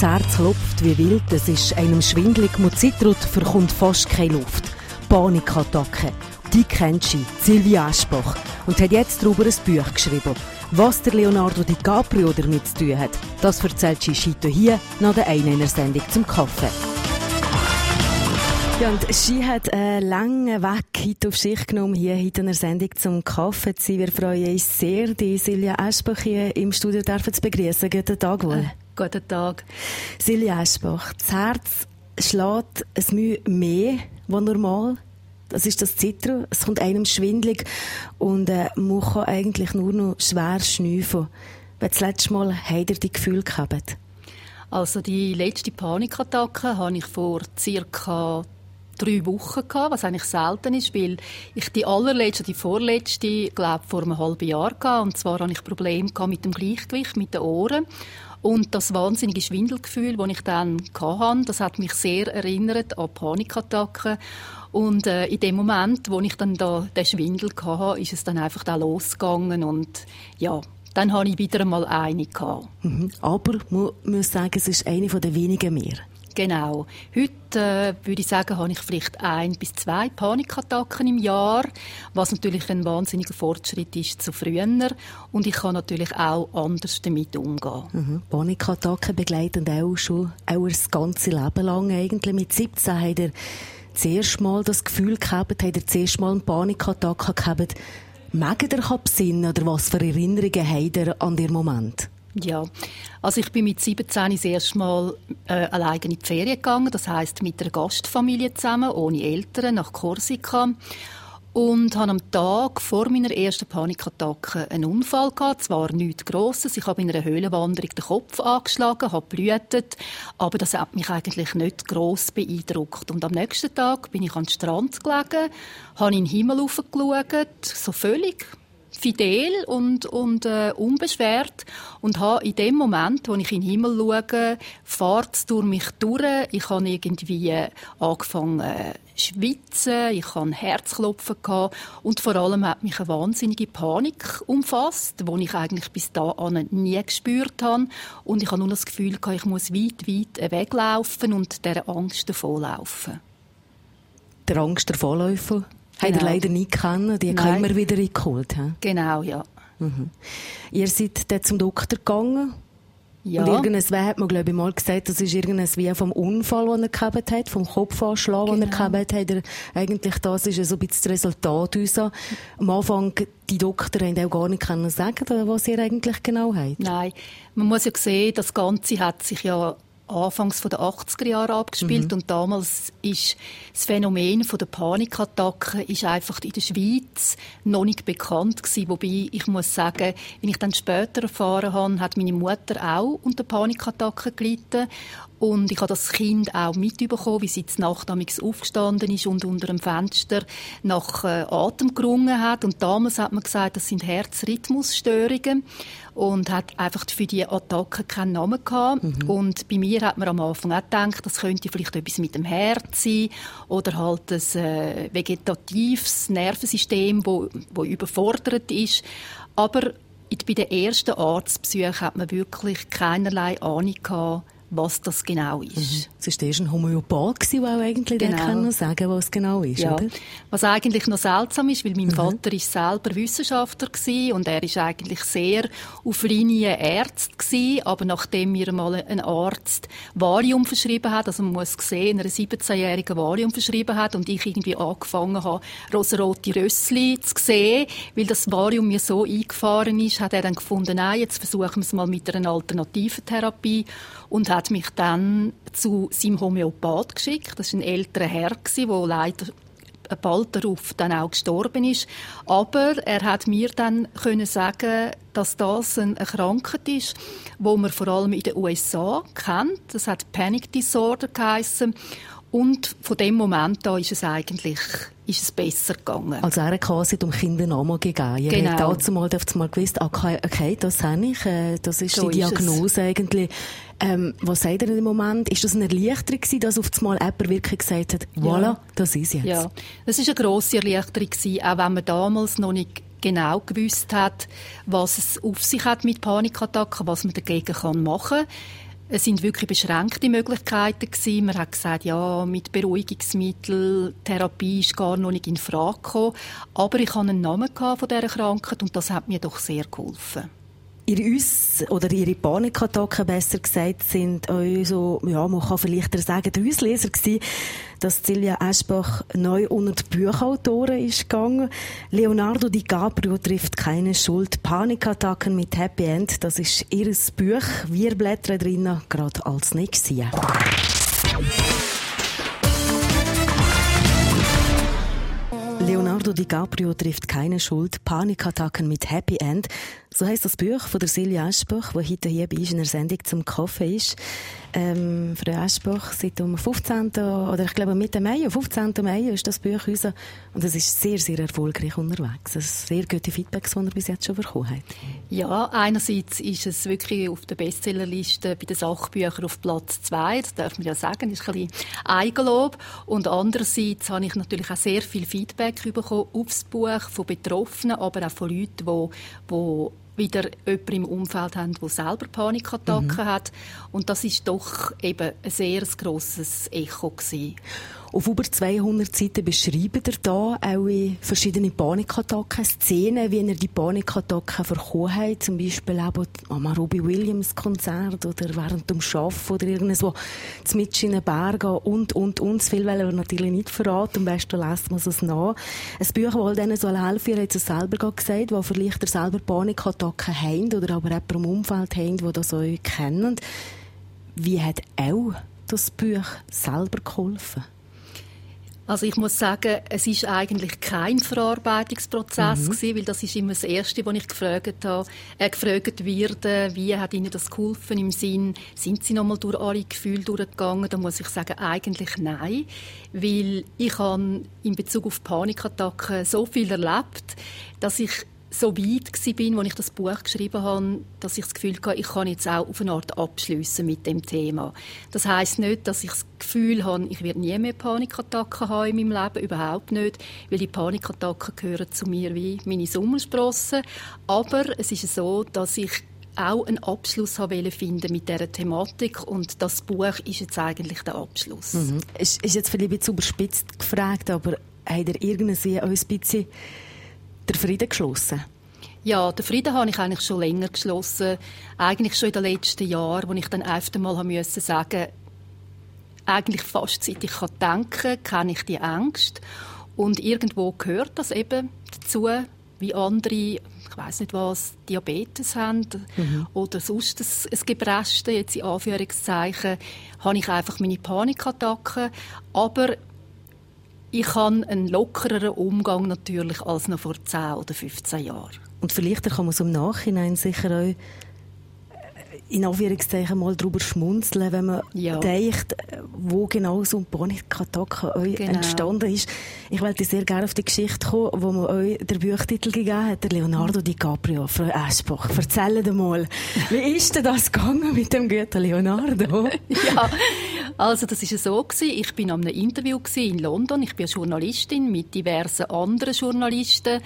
Das Herz klopft wie wild, es ist einem schwindlig, man zittert, verkommt fast keine Luft. Panikattacke. Die kennt sie, Silvia Aschbach, und hat jetzt darüber ein Buch geschrieben. Was der Leonardo DiCaprio damit zu tun hat, das erzählt sie Schito hier nach der einen Sendung zum Kaffee. Ja, und sie hat einen langen Weg heute auf sich genommen, hier heute in der Sendung zum Kaffee zu sein. Wir freuen uns sehr, die Silja Eschbach hier im Studio zu begrüßen. Guten Tag wohl. Guten Tag. Silja Eschbach, das Herz schlägt ein Mühe mehr als normal. Das ist das Zittern. Es kommt einem schwindlig und äh, man kann eigentlich nur noch schwer schnüffeln. Wenn das letzte Mal habt ihr die Gefühle gehabt? Also die letzte Panikattacke habe ich vor circa drei Wochen gehabt, was eigentlich selten ist, weil ich die allerletzte, die vorletzte, glaube vor einem halben Jahr hatte. Und zwar hatte ich Probleme mit dem Gleichgewicht, mit den Ohren. Und das wahnsinnige Schwindelgefühl, das ich dann hatte, das hat mich sehr erinnert an Panikattacken. Und äh, in dem Moment, wo ich dann da den Schwindel hatte, ist es dann einfach da losgegangen und ja, dann hatte ich wieder einmal eine. Mhm. Aber man muss sagen, es ist eine der wenigen mehr. Genau. Heute äh, würde ich sagen, habe ich vielleicht ein bis zwei Panikattacken im Jahr, was natürlich ein wahnsinniger Fortschritt ist zu früher. Und ich kann natürlich auch anders damit umgehen. Mhm. Panikattacken begleiten auch schon auch das ganze Leben lang eigentlich. Mit 17 hat er das erste Mal das Gefühl gehabt, hat er das erste Mal eine Panikattacke gehabt. Mögen ihr besinnen oder was für Erinnerungen habt ihr an den Moment? Ja, also ich bin mit 17 das erste Mal äh, alleine in die Ferien gegangen, das heißt mit einer Gastfamilie zusammen, ohne Eltern, nach Korsika und habe am Tag vor meiner ersten Panikattacke einen Unfall gehabt. Zwar nichts Grosses. Ich habe in einer Höhlenwanderung den Kopf angeschlagen, habe blühtet, aber das hat mich eigentlich nicht gross beeindruckt. Und am nächsten Tag bin ich an den Strand gelegen, habe in den Himmel hochgeschaut, so völlig fidel und, und äh, unbeschwert und habe in dem Moment, wo ich in den Himmel schaue, fahrt es durch mich durch. Ich habe irgendwie angefangen äh, schwitzen, ich hatte Herzklopfen gehabt und vor allem hat mich eine wahnsinnige Panik umfasst, die ich eigentlich bis dahin nie gespürt habe und ich habe nur das Gefühl gehabt, ich muss weit, weit weglaufen und der Angst davonlaufen. Der Angst davonlaufen? Genau. Habt ihr leider nie kennen, die haben wir wieder eingeholt. He? Genau, ja. Mhm. Ihr seid dann zum Doktor gegangen? Ja. Und irgendwas hat man, glaube ich, mal gesagt, das ist irgendwas wie vom Unfall, den er gehabt hat, vom Kopfanschlag, genau. den er genau. gehabt hat. Er, eigentlich das ist so ein bisschen das Resultat unser. Am Anfang, die Doktor haben auch gar nicht können sagen, was ihr eigentlich genau habt. Nein. Man muss ja sehen, das Ganze hat sich ja Anfangs der 80er Jahre abgespielt mhm. und damals ist das Phänomen der Panikattacken ist einfach in der Schweiz noch nicht bekannt gewesen. Wobei ich muss sagen, wenn ich dann später erfahren habe, hat meine Mutter auch unter Panikattacken gelitten und ich habe das Kind auch mitbekommen, wie sie zur Nacht aufgestanden ist und unter dem Fenster nach äh, Atem gerungen hat. Und damals hat man gesagt, das sind Herzrhythmusstörungen und hat einfach für die Attacke keinen Namen gehabt. Mhm. Und bei mir hat man am Anfang auch gedacht, das könnte vielleicht etwas mit dem Herz sein oder halt ein äh, vegetatives Nervensystem, wo, wo überfordert ist. Aber bei den ersten Arztbesuchen hat man wirklich keinerlei Ahnung gehabt, was das genau ist. Mhm. Es war ein Homöopath, der auch eigentlich genau. kann sagen was genau ist, ja. oder? Was eigentlich noch seltsam ist, weil mein mhm. Vater ist selber Wissenschaftler war und er ist eigentlich sehr auf Linie Arzt gewesen, aber nachdem mir mal ein Arzt Valium verschrieben hat, also man muss sehen, einer 17-jährigen Valium verschrieben hat und ich irgendwie angefangen habe, rosarote Rössli zu sehen, weil das Valium mir so eingefahren ist, hat er dann gefunden, nein, jetzt versuchen wir es mal mit einer alternativen Therapie und hat mich dann zu seinem Homöopath geschickt. Das war ein älterer Herr, der leider bald darauf dann auch gestorben ist. Aber er hat mir dann können sagen, dass das eine Krankheit ist, wo man vor allem in den USA kennt. Das hat Panic Disorder geheißen. Und von dem Moment an ist es eigentlich ist es besser gegangen. Also er hat quasi dem Kind einen Namen gegeben. Genau. dazu mal, mal gewusst, okay, okay, das habe ich, äh, das ist so die Diagnose ist eigentlich. Ähm, was sagt ihr in dem Moment? Ist das eine Erleichterung gewesen, dass auf einmal jemand wirklich gesagt hat, voilà, ja. das ist jetzt? Ja, das ist eine grosse Erleichterung gewesen, auch wenn man damals noch nicht genau gewusst hat, was es auf sich hat mit Panikattacken, was man dagegen kann machen kann Es sind wirklich beschränkte Möglichkeiten gewesen. Man hat gesagt, ja, mit Beruhigungsmitteln, Therapie ist gar noch nicht in Frage gekommen. Aber ich hatte einen Namen von dieser Krankheit und das hat mir doch sehr geholfen. Ihre uns oder Ihre Panikattacken besser gesagt sind auch so, ja, man kann vielleicht sagen, der Auslöser gewesen, dass Silvia Eschbach neu unter die Bücherautoren ist gegangen. Leonardo DiCaprio trifft keine Schuld. Panikattacken mit Happy End, das ist ihr Buch. Wir blättern drinnen gerade als nächstes. Leonardo DiCaprio trifft keine Schuld. Panikattacken mit Happy End. So heißt das Buch von der Silja Eschbach, die heute hier bei uns in der Sendung zum Kaffee ist. Ähm, Frau Eschbach, seit dem 15. oder ich glaube Mitte Mai, 15. Mai ist das Buch raus und es ist sehr, sehr erfolgreich unterwegs. Es ist sehr gute Feedbacks, die er bis jetzt schon bekommen hat. Ja, einerseits ist es wirklich auf der Bestsellerliste bei den Sachbüchern auf Platz 2, das darf man ja sagen, das ist ein bisschen Eigenlob. Und andererseits habe ich natürlich auch sehr viel Feedback bekommen aufs Buch von Betroffenen, aber auch von Leuten, die, die wieder jemanden im Umfeld haben, der selber Panikattacken mhm. hat. Und das ist doch eben ein sehr grosses Echo gewesen. Auf über 200 Seiten beschreibt er da auch verschiedene Panikattacken, Szenen, wie er die Panikattacken verkommen hat. Zum Beispiel auch am Robbie Williams Konzert oder während dem Arbeiten oder irgendwo mit in den Bergen und, und, und. Viel will er natürlich nicht verraten. Am besten lässt man es nach. Ein Buch, das denen soll helfen, er hat es selber gesagt, wo vielleicht er selber Panikattacken haben oder aber jemand im Umfeld haben, der das euch kennt. Wie hat auch das Buch selber geholfen? Also ich muss sagen, es ist eigentlich kein Verarbeitungsprozess mhm. gewesen, weil das ist immer das Erste, was ich gefragt habe, äh, gefragt werde, wie hat Ihnen das geholfen im Sinn, sind Sie nochmal durch alle Gefühle durchgegangen? Da muss ich sagen, eigentlich nein, weil ich habe in Bezug auf Panikattacken so viel erlebt, dass ich so weit bin, als ich das Buch geschrieben habe, dass ich das Gefühl hatte, ich kann jetzt auch auf eine Art abschließen mit dem Thema. Das heißt nicht, dass ich das Gefühl habe, ich werde nie mehr Panikattacken haben in meinem Leben, überhaupt nicht, weil die Panikattacken gehören zu mir wie meine Sommersprossen. Aber es ist so, dass ich auch einen Abschluss haben finden mit dieser Thematik und das Buch ist jetzt eigentlich der Abschluss. Mhm. Ist, ist jetzt vielleicht ein bisschen überspitzt gefragt, aber hat er irgendwie ein bisschen der Frieden geschlossen? Ja, den Frieden habe ich eigentlich schon länger geschlossen. Eigentlich schon in den letzten Jahren, wo ich dann öfter mal musste sagen, eigentlich fast seit ich denken kann, kenne ich die Angst. Und irgendwo gehört das eben dazu, wie andere, ich weiß nicht was, Diabetes haben mhm. oder sonst ein, ein Gebrechen, jetzt in Anführungszeichen, habe ich einfach meine Panikattacken. Aber ich habe einen lockereren Umgang natürlich als noch vor 10 oder 15 Jahren. Und vielleicht kann man so im Nachhinein sicher auch in Anführungszeichen mal darüber schmunzeln, wenn man ja. denkt, wo genau so ein Panikattacke genau. entstanden ist. Ich wollte sehr gerne auf die Geschichte kommen, wo man euch den Buchtitel gegeben hat, der Leonardo DiCaprio, Frau Eschbach. Erzähl dir mal, wie ist denn das gegangen mit dem guten Leonardo? ja, also das ist so gewesen. Ich bin am einem Interview in London. Ich bin Journalistin mit diversen anderen Journalisten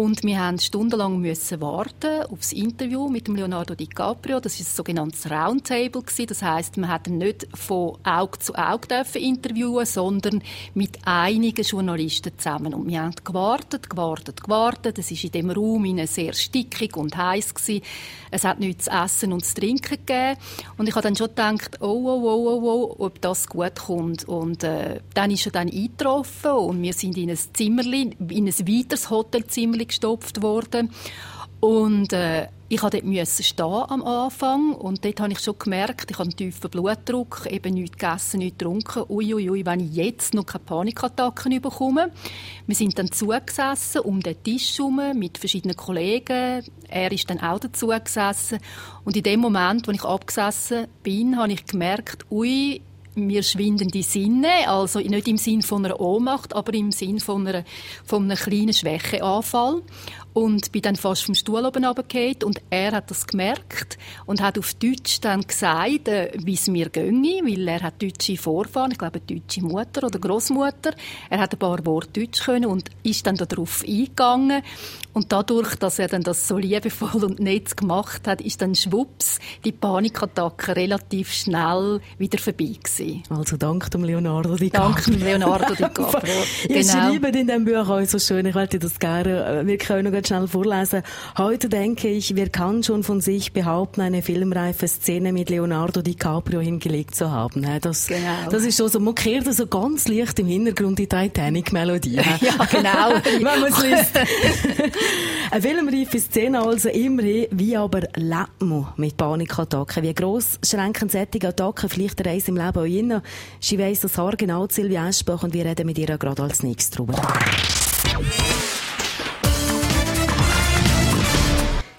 und wir haben stundenlang müssen warten auf das Interview mit dem Leonardo DiCaprio. Das ist ein sogenanntes Roundtable gewesen. Das heißt, man hat nicht von Auge zu Auge dürfen interviewen, sondern mit einigen Journalisten zusammen. Und wir haben gewartet, gewartet, gewartet. Es ist in dem Raum sehr stickig und heiß gewesen. Es hat nichts zu essen und zu trinken gegeben. Und ich habe dann schon gedacht, oh, oh, oh, oh, oh ob das gut kommt. Und äh, dann ist er dann eingetroffen und wir sind in ein Zimmerli, in ein weiteres Hotelzimmer gestopft worden. Und äh, ich musste dort stehen am Anfang und dort habe ich schon gemerkt, ich habe einen tiefen Blutdruck, eben nichts gegessen, nichts getrunken. Uiuiui, ui, wenn ich jetzt noch keine Panikattacken bekomme. Wir sind dann zugesessen um den Tisch herum mit verschiedenen Kollegen. Er ist dann auch dazu gesessen. Und in dem Moment, wo ich abgesessen bin, habe ich gemerkt, ui, mir schwinden die Sinne, also nicht im Sinn von einer Ohnmacht, aber im Sinn von, einer, von einem kleinen Schwächeanfall. Und bin dann fast vom Stuhl oben runtergefallen und er hat das gemerkt und hat auf Deutsch dann gesagt, äh, wie es mir ginge, weil er hat deutsche Vorfahren, ich glaube deutsche Mutter oder Großmutter. Er hat ein paar Worte Deutsch können und ist dann darauf eingegangen und dadurch, dass er dann das so liebevoll und nett gemacht hat, ist dann schwupps die Panikattacke relativ schnell wieder vorbei gewesen. Also dank dem Leonardo DiCaprio. Dank dem Leonardo DiCaprio. genau. Ihr schreibt in dem Buch auch so schön, ich wollte das gerne, äh, wir können noch schnell vorlesen. Heute denke ich, wer kann schon von sich behaupten, eine filmreife Szene mit Leonardo DiCaprio hingelegt zu haben. Das, genau. das ist schon so, man kehrt so ganz leicht im Hintergrund die Titanic-Melodie. ja, genau. Wenn man es liest. Eine filmreife Szene also immerhin, wie aber lebt man mit Panikattacken? Wie gross schränken solche Attacken vielleicht eine Reise im Leben auch rein? Sie weiss das Haar genau, Silvia Eschbach, und wir reden mit ihr gerade als nächstes drüber.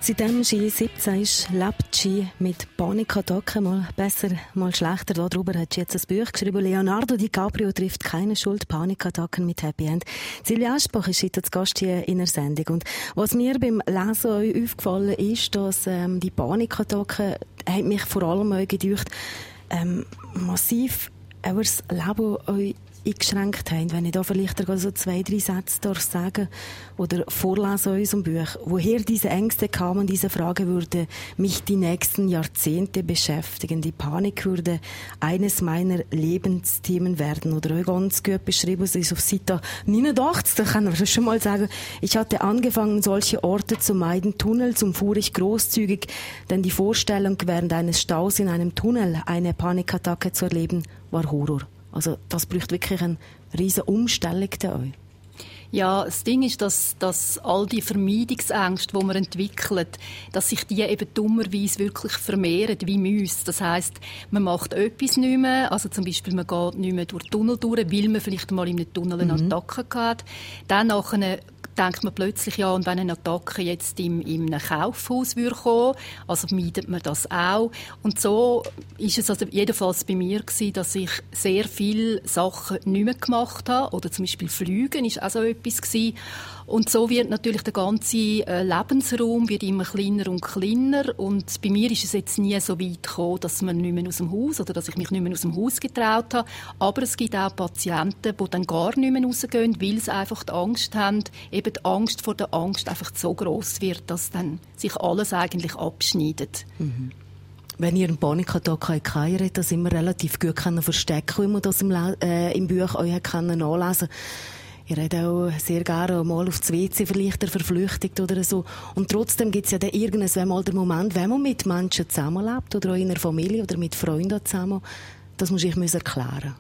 Seitdem sie 17 ist, lebt sie mit Panikattacken. Mal besser, mal schlechter. Darüber hat sie jetzt ein Buch geschrieben. Leonardo DiCaprio trifft keine Schuld. Panikattacken mit Happy End. Silvia Aschbach ist heute zu Gast hier in der Sendung. Und was mir beim Lesen aufgefallen ist, dass ähm, die Panikattacken hat mich vor allem auch gedacht, ähm, massiv über Leben eingeschränkt haben. Wenn ich da vielleicht so zwei, drei Sätze darf sagen oder vorlesen aus unserem Buch. Woher diese Ängste kamen, diese Frage würde mich die nächsten Jahrzehnte beschäftigen. Die Panik würde eines meiner Lebensthemen werden. Oder auch ganz gut beschrieben, es ist auf Seite 89, da kann man schon mal sagen, ich hatte angefangen, solche Orte zu meiden. Tunnel zum fuhr ich großzügig, denn die Vorstellung, während eines Staus in einem Tunnel eine Panikattacke zu erleben, war Horror. Also das braucht wirklich eine riesige Umstellung da euch. Ja, das Ding ist, dass, dass all die Vermeidungsängste, die man entwickelt, dass sich die eben dummerweise wirklich vermehren, wie Müsse. Das heißt, man macht etwas nicht mehr, also zum Beispiel man geht nicht mehr durch Tunnel durch, weil man vielleicht mal in einem Tunnel eine mhm. Attacke hat. Dann nachher denkt man plötzlich, ja, und wenn eine Attacke jetzt im, in einem Kaufhaus würde kommen, also meidet man das auch. Und so ist es also jedenfalls bei mir gewesen, dass ich sehr viele Sachen nicht mehr gemacht habe, oder zum Beispiel Flügen ist auch so etwas gewesen. Und so wird natürlich der ganze äh, Lebensraum wird immer kleiner und kleiner. Und bei mir ist es jetzt nie so weit gekommen, dass man nicht mehr aus dem Haus oder dass ich mich nicht mehr aus dem Haus getraut habe. Aber es gibt auch Patienten, die dann gar nicht mehr rausgehen, weil sie einfach die Angst haben, eben die Angst vor der Angst einfach so groß wird, dass dann sich alles eigentlich abschneidet. Mhm. Wenn ihr einen Panikattack habt, das immer relativ gut verstecken, wie man das im, äh, im Buch euch nachlesen kann. Ich rede auch sehr gerne mal auf das WC vielleicht verflüchtigt oder so. Und trotzdem gibt es ja dann irgendwann mal den Moment, wenn man mit Menschen zusammenlebt oder auch in einer Familie oder mit Freunden zusammen, das muss ich mir erklären.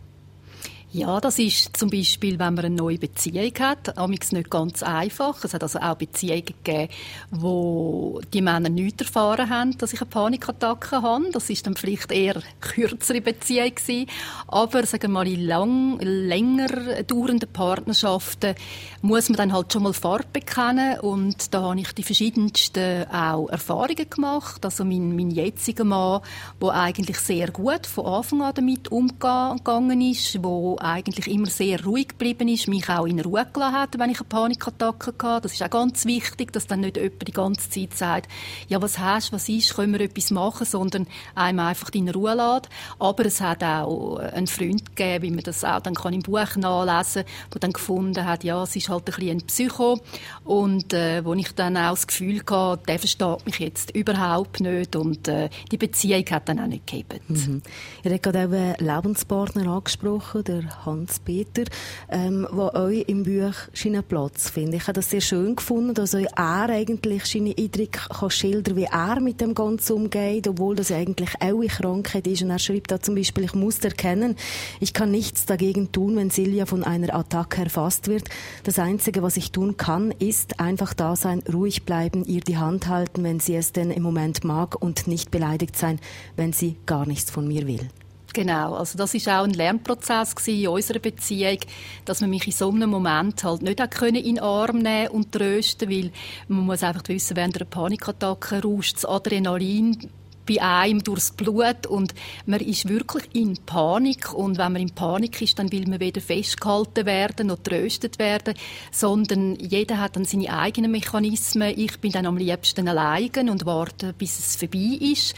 Ja, das ist zum Beispiel, wenn man eine neue Beziehung hat, amigs nicht ganz einfach. Es hat also auch Beziehungen gegeben, wo die Männer nicht erfahren haben, dass ich eine Panikattacke habe. Das ist dann vielleicht eher eine kürzere Beziehung gewesen. Aber, sagen wir mal, in lang, länger dauernden Partnerschaften muss man dann halt schon mal Farbe bekennen. Und da habe ich die verschiedensten auch Erfahrungen gemacht. Also mein, mein jetziger Mann, der eigentlich sehr gut von Anfang an damit umgegangen ist, wo eigentlich immer sehr ruhig geblieben ist, mich auch in Ruhe gelassen hat, wenn ich eine Panikattacke hatte. Das ist auch ganz wichtig, dass dann nicht jemand die ganze Zeit sagt, ja, was hast, du, was ist, können wir etwas machen, sondern einem einfach in Ruhe lässt. Aber es hat auch einen Freund gegeben, wie man das auch dann kann im Buch nachlesen kann, der dann gefunden hat, ja, es ist halt ein bisschen ein Psycho und äh, wo ich dann auch das Gefühl hatte, der versteht mich jetzt überhaupt nicht und äh, die Beziehung hat dann auch nicht gegeben. Mhm. Ihr habt gerade eben Lebenspartner angesprochen, der Hans-Peter, ähm, wo euch im Buch seinen Platz findet. Ich habe das sehr schön gefunden, dass euch er eigentlich seine Eindrücke kann schildern wie er mit dem Ganzen umgeht, obwohl das eigentlich auch eine Krankheit ist. Und er schreibt da zum Beispiel, ich muss erkennen, ich kann nichts dagegen tun, wenn Silja von einer Attacke erfasst wird. Das Einzige, was ich tun kann, ist einfach da sein, ruhig bleiben, ihr die Hand halten, wenn sie es denn im Moment mag und nicht beleidigt sein, wenn sie gar nichts von mir will. Genau, also das ist auch ein Lernprozess in unserer Beziehung, dass man mich in so einem Moment halt nicht können in den Arm nehmen und trösten, weil man muss einfach wissen, während einer Panikattacke rauscht das Adrenalin bei einem durchs Blut und man ist wirklich in Panik und wenn man in Panik ist, dann will man weder festgehalten werden noch tröstet werden, sondern jeder hat dann seine eigenen Mechanismen. Ich bin dann am liebsten alleine und warte, bis es vorbei ist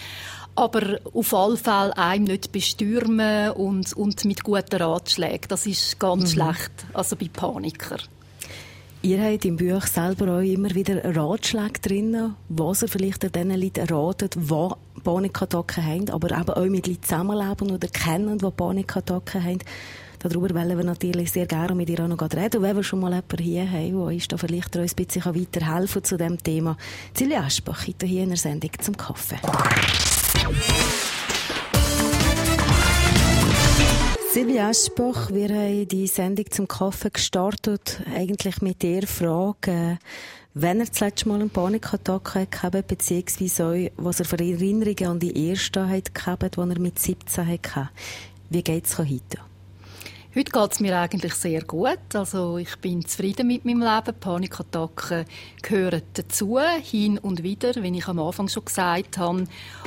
aber auf alle Fälle einem nicht bestürmen und, und mit guten Ratschlägen. Das ist ganz mhm. schlecht, also bei Panikern. Ihr habt im Buch selber auch immer wieder Ratschläge drin, was ihr vielleicht den Leuten ratet, die Panikattacken haben, aber eben auch mit Leuten zusammenleben oder kennen, die Panikattacken haben. Darüber wollen wir natürlich sehr gerne mit ihr auch noch reden. Und wenn wir schon mal jemanden hier haben, der uns da vielleicht uns ein bisschen weiterhelfen zu diesem Thema. Silja Aschbach, hier in der Sendung zum Kaffee. Silvia Aschbach, wir haben die Sendung zum Kaffee gestartet, eigentlich mit der Frage, wenn er das letzte Mal eine Panikattacke hatte, beziehungsweise was er für Erinnerungen an die erste hatte, die er mit 17 hatte. Wie geht es heute? Heute geht es mir eigentlich sehr gut. Also ich bin zufrieden mit meinem Leben. Panikattacken gehören dazu, hin und wieder, wie ich am Anfang schon gesagt habe.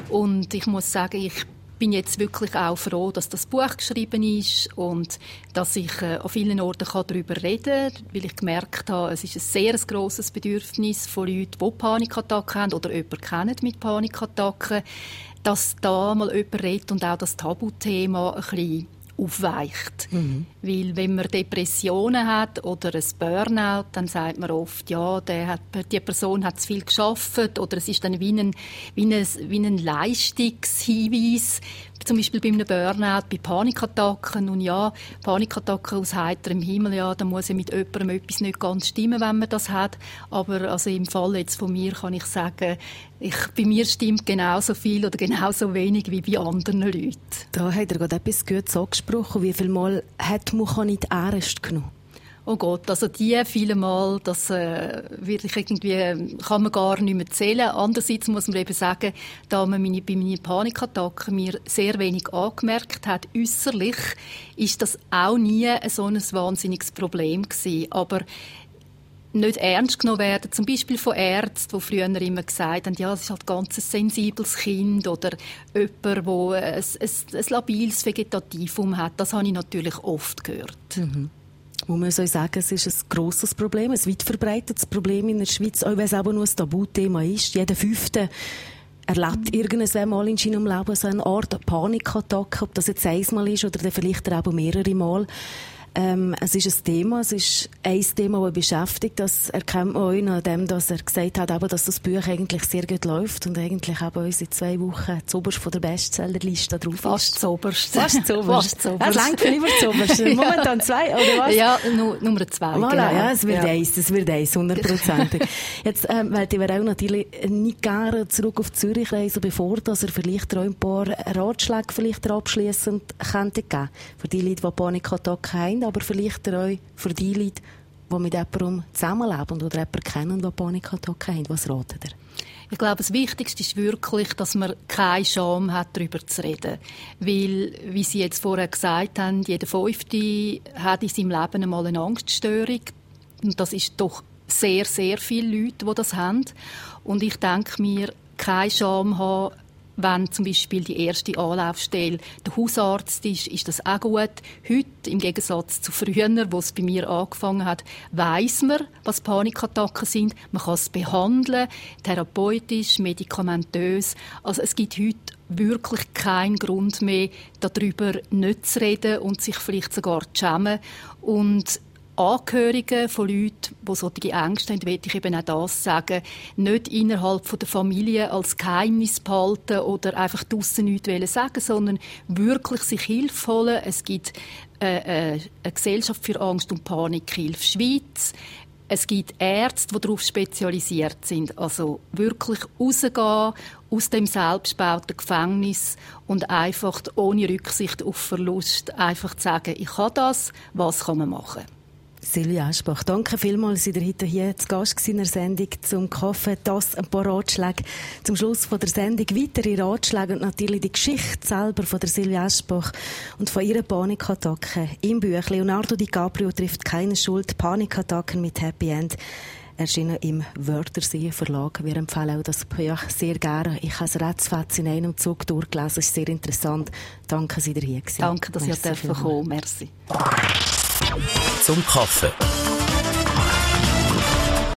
Und ich muss sagen, ich bin jetzt wirklich auch froh, dass das Buch geschrieben ist und dass ich äh, an vielen Orten darüber reden kann, weil ich gemerkt habe, es ist ein sehr grosses Bedürfnis von Leuten, die Panikattacken haben oder jemanden kennen mit Panikattacken, dass da mal jemand redet und auch das Tabuthema ein bisschen aufweicht. Mhm. Weil wenn man Depressionen hat oder ein Burnout, dann sagt man oft, ja, der hat, die Person hat zu viel geschafft oder es ist dann wie ein, wie ein, wie ein Leistungshinweis, zum Beispiel bei einem Burnout, bei Panikattacken. Und ja, Panikattacken aus heiterem Himmel, ja, da muss ja mit jemandem etwas nicht ganz stimmen, wenn man das hat. Aber also im Fall jetzt von mir kann ich sagen, ich, bei mir stimmt genauso viel oder genauso wenig wie bei anderen Leuten. Da hat er gerade etwas Gutes angesprochen. Wie viel Mal hat man nicht ernst genommen? Oh Gott, also die viele Mal, das äh, wirklich irgendwie kann man gar nicht mehr zählen. Andererseits muss man eben sagen, da man meine, bei meinen Panikattacken mir sehr wenig angemerkt hat, äußerlich, ist das auch nie so ein wahnsinniges Problem gewesen. Aber nicht ernst genommen werden, zum Beispiel von Ärzten, die früher immer gesagt haben, ja, es ist halt ganz ein sensibles Kind oder jemand, der ein, ein, ein labiles Vegetativum hat. Das habe ich natürlich oft gehört. Mhm muss man so sagen, es ist ein grosses Problem, ein weit verbreitetes Problem in der Schweiz, auch wenn es aber nur ein Tabuthema ist. Jeder Fünfte erlebt irgendwann mal in seinem Leben so eine Art Panikattacke, ob das jetzt einmal ist oder dann vielleicht auch mehrere Mal. Ähm, es ist ein Thema, es ist ein Thema, das beschäftigt. Das erkennt man auch an dem, dass er gesagt hat, eben, dass das Buch eigentlich sehr gut läuft und eigentlich eben uns in zwei Wochen zuoberst von der Bestsellerliste drauf Fast zuoberst. Fast zuoberst. Fast Es reicht lieber zuoberst. Momentan zwei, oder was? Ja, nu, Nummer zwei. Voilà, genau. ja, es wird ja. eins, es wird eins, hundertprozentig. Jetzt, ähm, weil ich auch natürlich nicht gerne zurück auf Zürich reisen, bevor dass er vielleicht auch ein paar Ratschläge vielleicht abschließend könnte geben. Für die Leute, die Panikattacken haben, aber vielleicht auch für die Leute, die mit jemandem zusammenleben oder jemanden kennen, der Panikattacken haben. Was ratet ihr? Ich glaube, das Wichtigste ist wirklich, dass man keine Scham hat, darüber zu reden. Weil, wie Sie jetzt vorher gesagt haben, jeder Fünfte hat in seinem Leben einmal eine Angststörung. Und das ist doch sehr, sehr viele Leute, die das haben. Und ich denke mir, keine Scham haben, wenn zum Beispiel die erste Anlaufstelle der Hausarzt ist, ist das auch gut. Heute, im Gegensatz zu früher, wo es bei mir angefangen hat, weiß man, was Panikattacken sind. Man kann es behandeln, therapeutisch, medikamentös. Also es gibt heute wirklich keinen Grund mehr, darüber nicht zu reden und sich vielleicht sogar zu schämen. Und Angehörigen von Leuten, die solche Ängste haben, will ich eben auch das sagen, nicht innerhalb der Familie als Geheimnis behalten oder einfach draussen nichts sagen, sondern wirklich sich Hilfe holen. Es gibt äh, äh, eine Gesellschaft für Angst und Panikhilfe Schweiz. Es gibt Ärzte, die darauf spezialisiert sind. Also wirklich rausgehen aus dem selbstgebauten Gefängnis und einfach ohne Rücksicht auf Verlust einfach sagen, ich kann das, was kann man machen? Silvia Aschbach, danke vielmals, dass ihr heute hier zu Gast in der Sendung zum Kaffee. Das ein paar Ratschläge zum Schluss von der Sendung. Weitere Ratschläge und natürlich die Geschichte selber von der Silvia Aschbach und von ihrer Panikattacke im Buch. Leonardo DiCaprio trifft keine Schuld. Panikattacken mit Happy End. erschienen im Wörthersee Verlag. Wir empfehlen auch das Buch sehr gerne. Ich habe es ratzfatz in einem Zug durchgelesen. Es ist sehr interessant. Danke, dass Sie hier Danke, dass Merci ihr kommen Merci. Zum Kaffee.